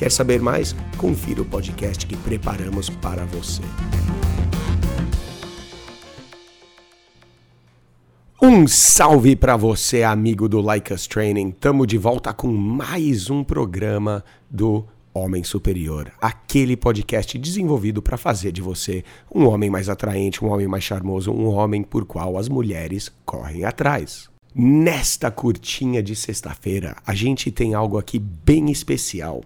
Quer saber mais? Confira o podcast que preparamos para você. Um salve para você, amigo do Like Us Training. Tamo de volta com mais um programa do Homem Superior, aquele podcast desenvolvido para fazer de você um homem mais atraente, um homem mais charmoso, um homem por qual as mulheres correm atrás. Nesta curtinha de sexta-feira, a gente tem algo aqui bem especial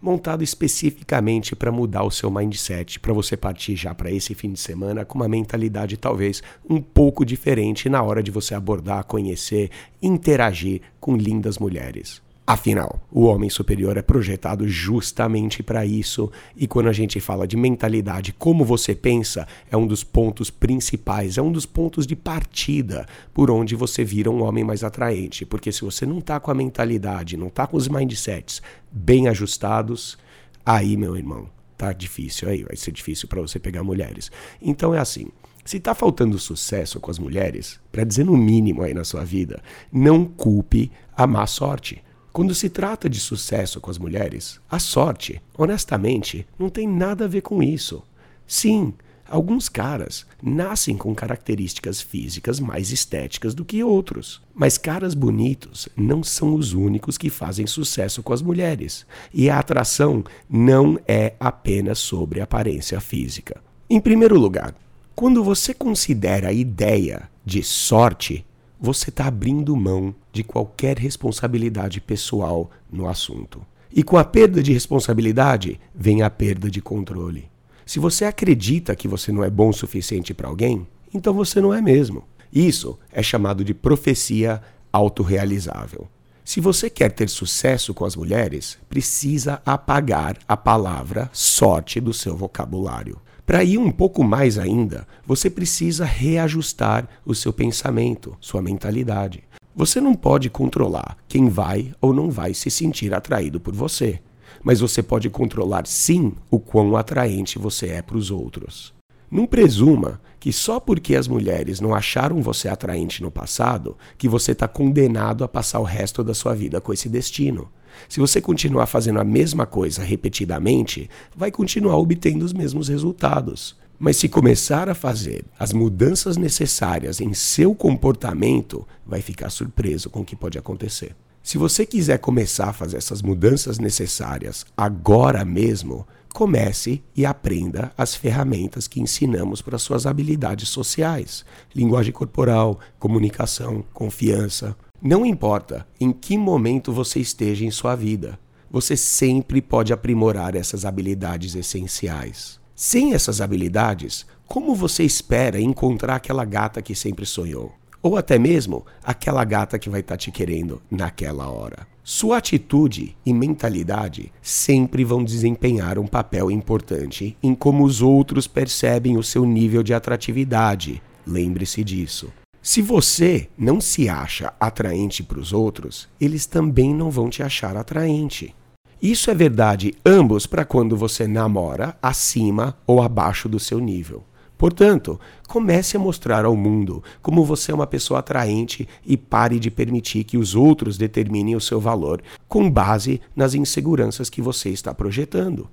montado especificamente para mudar o seu mindset, para você partir já para esse fim de semana com uma mentalidade talvez um pouco diferente na hora de você abordar, conhecer, interagir com lindas mulheres. Afinal, o homem superior é projetado justamente para isso, e quando a gente fala de mentalidade, como você pensa, é um dos pontos principais, é um dos pontos de partida por onde você vira um homem mais atraente. Porque se você não está com a mentalidade, não está com os mindsets bem ajustados, aí, meu irmão, tá difícil, aí vai ser difícil para você pegar mulheres. Então é assim. Se está faltando sucesso com as mulheres, para dizer no mínimo aí na sua vida, não culpe a má sorte. Quando se trata de sucesso com as mulheres, a sorte, honestamente, não tem nada a ver com isso. Sim, alguns caras nascem com características físicas mais estéticas do que outros. Mas caras bonitos não são os únicos que fazem sucesso com as mulheres. E a atração não é apenas sobre aparência física. Em primeiro lugar, quando você considera a ideia de sorte você está abrindo mão de qualquer responsabilidade pessoal no assunto. E com a perda de responsabilidade vem a perda de controle. Se você acredita que você não é bom o suficiente para alguém, então você não é mesmo. Isso é chamado de profecia autorrealizável. Se você quer ter sucesso com as mulheres, precisa apagar a palavra sorte do seu vocabulário. Para ir um pouco mais ainda, você precisa reajustar o seu pensamento, sua mentalidade. Você não pode controlar quem vai ou não vai se sentir atraído por você, mas você pode controlar sim o quão atraente você é para os outros. Não presuma que só porque as mulheres não acharam você atraente no passado, que você está condenado a passar o resto da sua vida com esse destino. Se você continuar fazendo a mesma coisa repetidamente, vai continuar obtendo os mesmos resultados. Mas se começar a fazer as mudanças necessárias em seu comportamento, vai ficar surpreso com o que pode acontecer. Se você quiser começar a fazer essas mudanças necessárias agora mesmo, comece e aprenda as ferramentas que ensinamos para suas habilidades sociais: linguagem corporal, comunicação, confiança, não importa em que momento você esteja em sua vida, você sempre pode aprimorar essas habilidades essenciais. Sem essas habilidades, como você espera encontrar aquela gata que sempre sonhou? Ou até mesmo aquela gata que vai estar tá te querendo naquela hora? Sua atitude e mentalidade sempre vão desempenhar um papel importante em como os outros percebem o seu nível de atratividade. Lembre-se disso. Se você não se acha atraente para os outros, eles também não vão te achar atraente. Isso é verdade ambos para quando você namora acima ou abaixo do seu nível. Portanto, comece a mostrar ao mundo como você é uma pessoa atraente e pare de permitir que os outros determinem o seu valor com base nas inseguranças que você está projetando.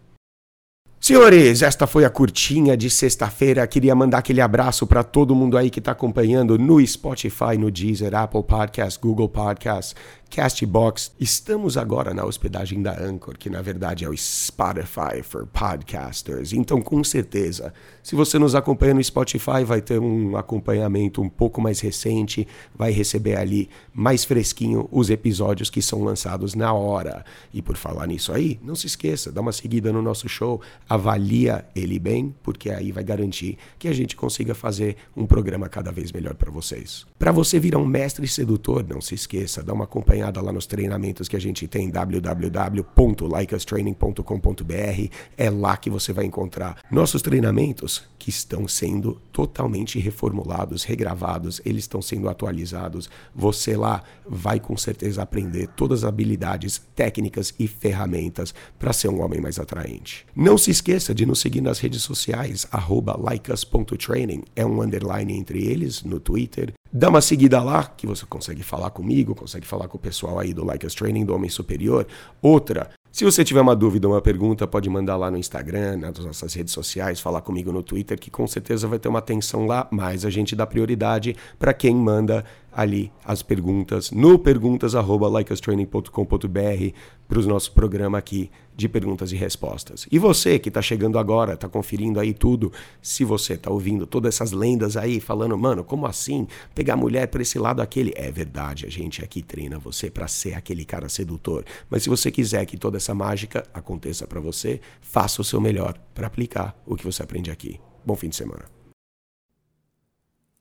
Senhores, esta foi a curtinha de sexta-feira. Queria mandar aquele abraço para todo mundo aí que está acompanhando no Spotify, no Deezer, Apple Podcast, Google Podcast, Castbox. Estamos agora na hospedagem da Anchor, que na verdade é o Spotify for Podcasters. Então, com certeza, se você nos acompanha no Spotify, vai ter um acompanhamento um pouco mais recente, vai receber ali mais fresquinho os episódios que são lançados na hora. E por falar nisso aí, não se esqueça, dá uma seguida no nosso show avalia ele bem, porque aí vai garantir que a gente consiga fazer um programa cada vez melhor para vocês. Para você virar um mestre sedutor, não se esqueça, dá uma acompanhada lá nos treinamentos que a gente tem, www.likeastraining.com.br. É lá que você vai encontrar nossos treinamentos que estão sendo totalmente reformulados, regravados, eles estão sendo atualizados. Você lá vai com certeza aprender todas as habilidades, técnicas e ferramentas para ser um homem mais atraente. Não se de nos seguir nas redes sociais, @likeus.training, é um underline entre eles no Twitter. Dá uma seguida lá, que você consegue falar comigo, consegue falar com o pessoal aí do Like Us Training, do Homem Superior. Outra, se você tiver uma dúvida, uma pergunta, pode mandar lá no Instagram, nas nossas redes sociais, falar comigo no Twitter, que com certeza vai ter uma atenção lá, mas a gente dá prioridade para quem manda ali as perguntas no perguntas@likeustraining.com.br para o nosso programa aqui de perguntas e respostas. E você que está chegando agora, está conferindo aí tudo, se você está ouvindo todas essas lendas aí falando, mano, como assim pegar mulher por esse lado aquele? É verdade, a gente aqui treina você para ser aquele cara sedutor. Mas se você quiser que toda essa mágica aconteça para você, faça o seu melhor para aplicar o que você aprende aqui. Bom fim de semana.